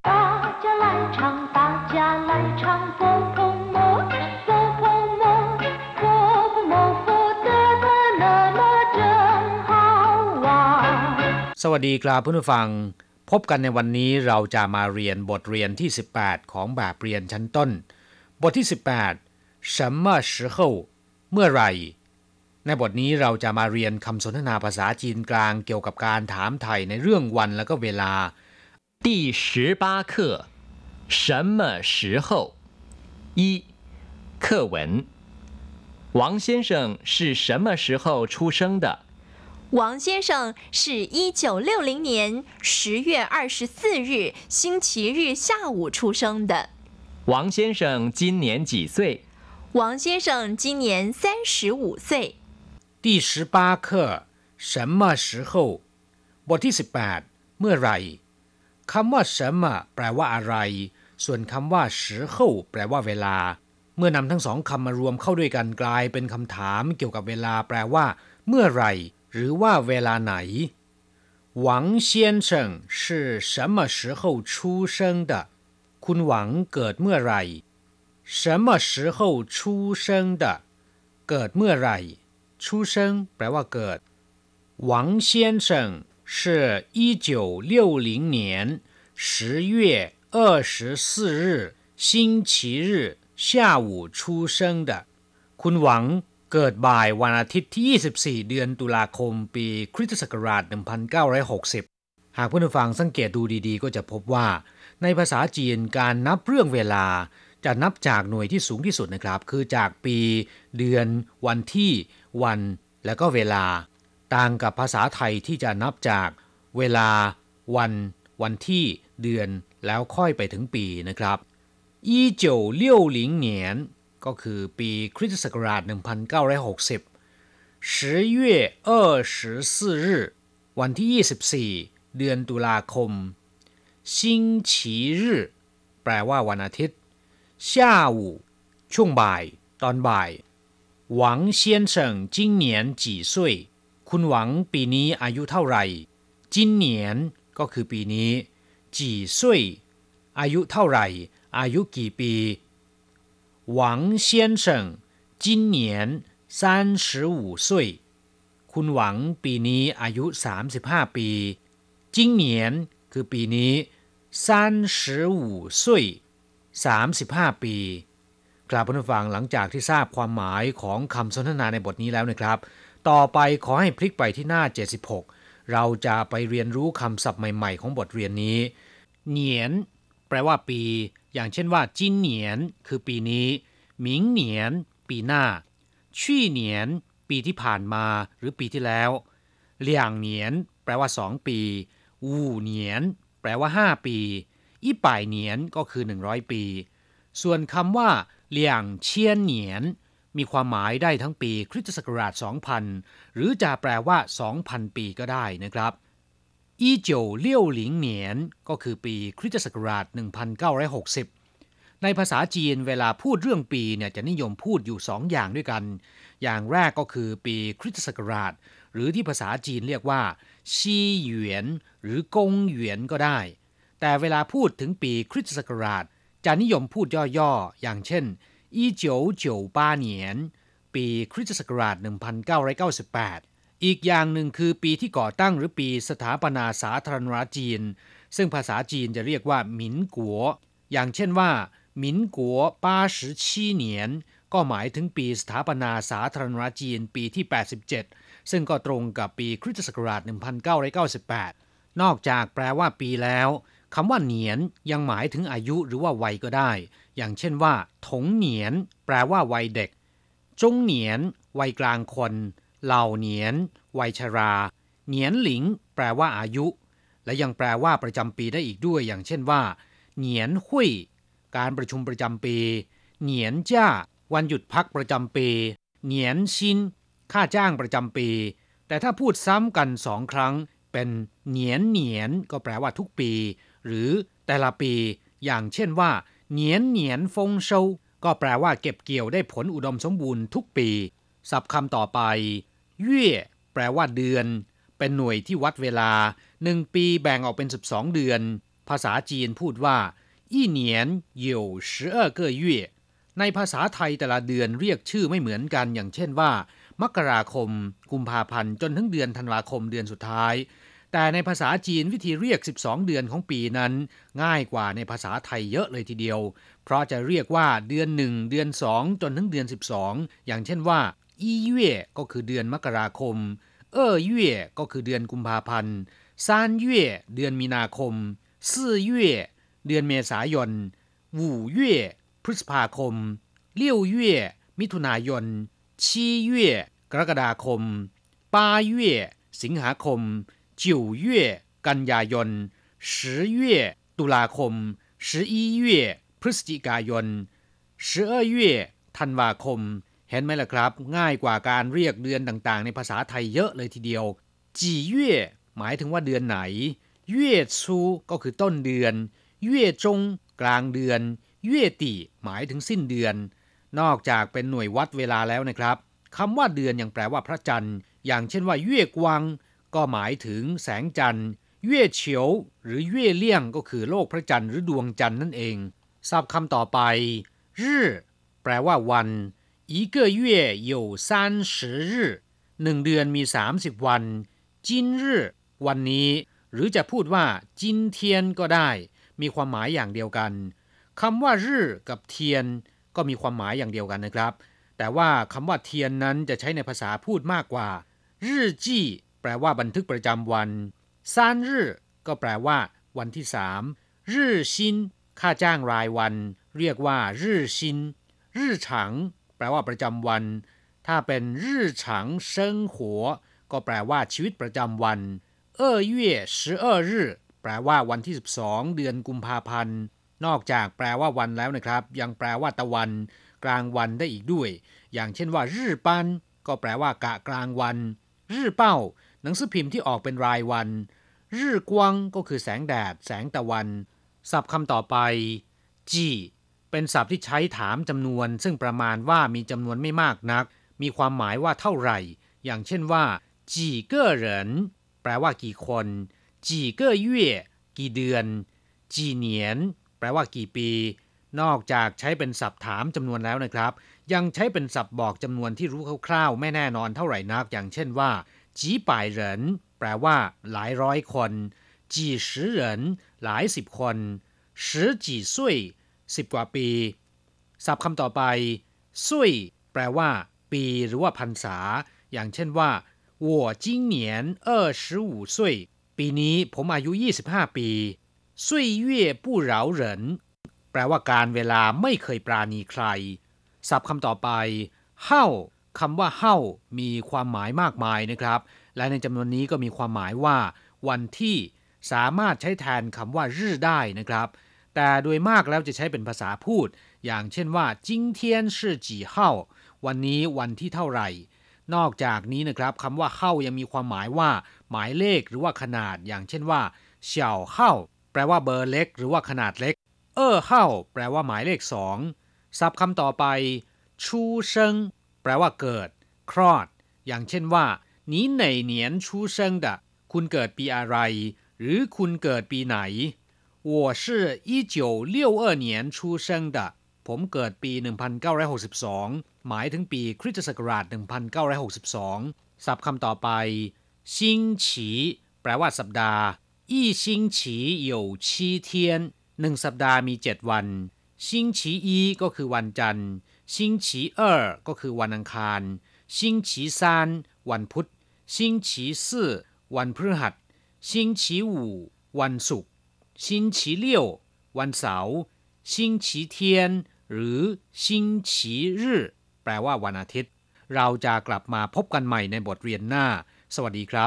大家来唱，大家来唱，佛佛摩，佛佛摩，佛佛摩佛得得那那真好玩。 สวัสดีครับเพื่อนผู้ฟัง พบกันในวันนี้เราจะมาเรียนบทเรียนที่ 18 ของแบบเรียนชั้นต้น บทที่ 18什么时候เมื่อไหร่ ในบทนี้เราจะมาเรียนคำสนทนาภาษาจีนกลางเกี่ยวกับการถามไถ่ในเรื่องวันและก็เวลา 第十八课，什么时候？一，课文。王先生是什么时候出生的？王先生是一九六零年十月二十四日星期日下午出生的。王先生今年几岁？王先生今年三十五岁。第十八课什么时候บทที่ 18 เมื่อไหร่ คำว่า什么แปลว่าอะไร ส่วนคำว่า时候แปลว่าเวลา เมื่อนำทั้งสองคำมารวมเข้าด้วยกันกลายเป็นคำถามเกี่ยวกับเวลาแปลว่า เมื่อไหร่ หรือว่าเวลาไหนหวัง先生是什么时候出生的คุณหวังเกิดเมื่อไหร่什么时候出生的เกิดเมื่อไหร่ 出生แปลว่าเกิด王先生 是一九六零年十月二十四日星期日下午出生的คุณหวังเกิดบ่ายวันอาทิตย์ที่ 24 เดือนตุลาคม ปีคริสตศักราช 1960 หากเพื่อนผู้ฟังสังเกตดูดีๆ ก็จะพบว่า ในภาษาจีนการนับเรื่องเวลา จะนับจากหน่วยที่สูงที่สุดนะครับ คือจากปี เดือน วันที่ วัน และก็เวลา ต่างกับภาษาไทยที่จะนับจากเวลา วัน วันที่ เดือน แล้วค่อยไปถึงปีนะครับ1960年ก็คือปีคริสตศักราช 1960 10月24日วันที่ 24 เดือนตุลาคม星期日แปลว่าวันอาทิตย์下午ช่วงบ่าย ตอนบ่ายหวัง先生今年几岁 คุณหวังปีนี้อายุเท่าไหร่จินเหนียนก็คือปีนี้ จีซุยอายุเท่าไหร่ อายุกี่ปีหวังเซียนเฉิงจินเหนีคุณหวังปีนี้อายุ 35 ปีจิงเหนียนคือปีนี้三十五岁三十ห้ปีกลับผู้ฟังหลังจากที่ทราบความหมายของคำสนทนาในบทนี้แล้วนะครับ ต่อไปขอให้พลิกไปที่หน้า 76 เราจะไปเรียนรู้คำศัพท์ใหม่ ๆ ของบทเรียนนี้ เหนียน แปลว่าปี อย่างเช่นว่า จินเหนียน คือปีนี้ หมิงเหนียน ปีหน้าชี่เหนียน ปีที่ผ่านมาหรือปีที่แล้วเหลี่ยงเหนียน แปลว่าสองปีวูเหนียน แปลว่าห้าปีอีป่ายเหนียนก็คือ 100 ปี ส่วนคำว่าเหลี่ยงเชียนเหนียน มีความหมายได้ทั้งปีคริสตศักราช 2000 หรือจะแปลว่า 2,000 ปีก็ได้นะครับ1960เหนียนก็คือปีคริสตศักราช 1960 ในภาษาจีนเวลาพูดเรื่องปีเนี่ยจะนิยมพูดอยู่2อย่างด้วยกัน อย่างแรกก็คือปีคริสตศักราช หรือที่ภาษาจีนเรียกว่าซีเหวียนหรือกงเหวียนก็ได้ แต่เวลาพูดถึงปีคริสตศักราช จะนิยมพูดย่อๆ อย่างเช่น 1998เนียนปีคริสตศักราช 1998 อีกอย่างหนึ่งคือปีที่ก่อตั้งหรือปีสถาปนาสาธารณรัฐจีน ซึ่งภาษาจีนจะเรียกว่าหมินกัว อย่างเช่นว่าหมินกัวป้าสิชีเนียนก็หมายถึงปีสถาปนาสาธารณรัฐจีนปีที่ 87 ซึ่งก็ตรงกับปีคริสตศักราช 1998 นอกจากแปลว่าปีแล้ว คำว่าเหนียนยังหมายถึงอายุหรือว่าวัยก็ได้ อย่างเช่นว่า ถงเหนียน แปลว่าวัยเด็ก จงเหนียน วัยกลางคน เหล่าเหนียน วัยชรา เหนียนหลิง แปลว่าอายุ และยังแปลว่าประจำปีได้อีกด้วย อย่างเช่นว่า เหนียนหุยการประชุมประจำปี เหนียนจ้า วันหยุดพักประจำปี เหนียนชิน ค่าจ้างประจำปี แต่ถ้าพูดซ้ำกันสองครั้ง เป็นเหนียนเหนียน ก็แปลว่าทุกปี หรือแต่ละปี อย่างเช่นว่าเหนียนเหนียนฟงเซาก็แปลว่าเก็บเกี่ยวได้ผลอุดมสมบูรณ์ทุกปี ศัพท์คำต่อไปเย่แปลว่าเดือน เป็นหน่วยที่วัดเวลาหนึ่งปีแบ่งออกเป็น 12 เดือน ภาษาจีนพูดว่าอีเหนียนเยวสิเออเกอเย่ในภาษาไทยแต่ละเดือนเรียกชื่อไม่เหมือนกัน อย่างเช่นว่า มกราคม กุมภาพันธ์จนถึงเดือนธันวาคมเดือนสุดท้าย แต่ในภาษาจีนวิธีเรียก 12 เดือนของปีนั้น ง่ายกว่าในภาษาไทยเยอะเลยทีเดียว เพราะจะเรียกว่าเดือน 1 เดือน 2 จนถึงเดือน 12 อย่างเช่นว่าอีเย่ก็คือเดือนมกราคม เอ่อเย่ก็คือเดือนกุมภาพันธ์ซานเย่เดือนมีนาคมสี่เย่เดือนเมษายนหูเย่พฤษภาคมเลี่ยวเย่มิถุนายนชีเย่กรกฎาคมปาเย่สิงหาคม จิวเย่กันยายน十月ตุลาคม十一月พฤศจิกายน十二月ธันวาคม เห็นไหมล่ะครับ ง่ายกว่าการเรียกเดือนต่างๆ ในภาษาไทยเยอะเลยทีเดียวจีเย่หมายถึงว่าเดือนไหนเย่ชูก็คือต้นเดือนเย่จงกลางเดือนเย่ติหมายถึงสิ้นเดือน นอกจากเป็นหน่วยวัดเวลาแล้วนะครับคำว่าเดือนยังแปลว่าพระจันทร์ อย่างเช่นว่าเย่กวาง ก็หมายถึงแสงจันทร์เย่เฉียว หรือเย่เลี่ยงก็คือโลกพระจันทร์หรือดวงจันทร์นั่นเองศัพท์คำต่อไปรื่แปลว่าวัน一个月有三十日หนึ่งเดือนมี 30 วันจินรื่วันนี้ หรือจะพูดว่าจินเทียนก็ได้ มีความหมายอย่างเดียวกันคำว่ารื่กับเทียนก็มีความหมายอย่างเดียวกันนะครับ แต่ว่าคำว่าเทียนนั้นจะใช้ในภาษาพูดมากกว่ารื่จี้ แปลว่าบันทึกประจำวันซานรื่ก็แปลว่า วันที่สามรื่ชินค่าจ้างรายวัน เรียกว่ารื่ชินรื่ฉังแปลว่าประจำวัน ถ้าเป็นรื่ฉังเซิงหัวก็แปลว่าชีวิตประจำวันเอ่อเย่สิเอรื่แปลว่าวันที่ 12 เดือนกุมภาพันธ์ นอกจากแปลว่าวันแล้วนะครับ ยังแปลว่าตะวัน กลางวันได้อีกด้วย อย่างเช่นว่ารื่ปันก็แปลว่ากะกลางวันรื่เป้า หนังสือพิมพ์ที่ออกเป็นรายวันรื่กวางก็คือแสงแดด แสงตะวัน ศัพท์คำต่อไป จีเป็นศัพท์ที่ใช้ถามจำนวน ซึ่งประมาณว่ามีจำนวนไม่มากนัก มีความหมายว่าเท่าไหร่ อย่างเช่นว่าจีเก้อเหรินแปลว่ากี่คน จีเก้อเย่กี่เดือน จีเหนียน แปลว่ากี่ปี นอกจากใช้เป็นศัพท์ถามจำนวนแล้วนะครับ ยังใช้เป็นศัพท์บอกจำนวนที่รู้คร่าวๆ ไม่แน่นอนเท่าไหร่นัก อย่างเช่นว่า 几百人แปลว่า หลายร้อยคน几十人หลายสิบคน十几岁สิบกว่าปี ศัพท์คำต่อไปซุยแปลว่า ปีหรือว่าพรรษา อย่างเช่นว่า我今年二十五岁ปีนี้ผมอายุ 25 ปีซุยเห้เหลาเหริแปลว่าการเวลาไม่เคยปราณีใคร ศัพท์คำต่อไปเฮ้ คำว่าเฮ้ามีความหมายมากมายนะครับ และในจำนวนนี้ก็มีความหมายว่า วันที่สามารถใช้แทนคำว่ารื่ได้นะครับ แต่โดยมากแล้วจะใช้เป็นภาษาพูด อย่างเช่นว่าจิงเทีวันนี้วันที่เท่าไหร่ นอกจากนี้นะครับคำว่าเข้ายังมีความหมายว่า หมายเลขหรือว่าขนาด อย่างเช่นว่าเฉาเข้าแปลว่าเบอร์เล็ก หรือว่าขนาดเล็ก เออเข้าแปลว่าหมายเลขสองศัพท์คำต่อไปชูเซิง แปลว่าเกิด คลอด อย่างเช่นว่า你哪年出生的คุณเกิดปีอะไร หรือคุณเกิดปีไหน我是一九六二年出生的ผมเกิดปี 1962 หมายถึงปีคริสตศักราช 1962 ศัพท์คำต่อไปซิงฉีแปลว่าสัปดาห์อีซิงฉี有七天หนึ่งสัปดาห์มี 7 วันซิงฉีอีก็คือวันจันทร์ ซิงฉีเออก็คือวันอังคาร 星期三 วันพุธ 星期四 วันพฤหัส 星期五 วันศุกร์ 星期六 วันเสาร์ 星期天 หรือ 星期日 แปลว่าวันอาทิตย์ เราจะกลับมาพบกันใหม่ในบทเรียนหน้า สวัสดีครับ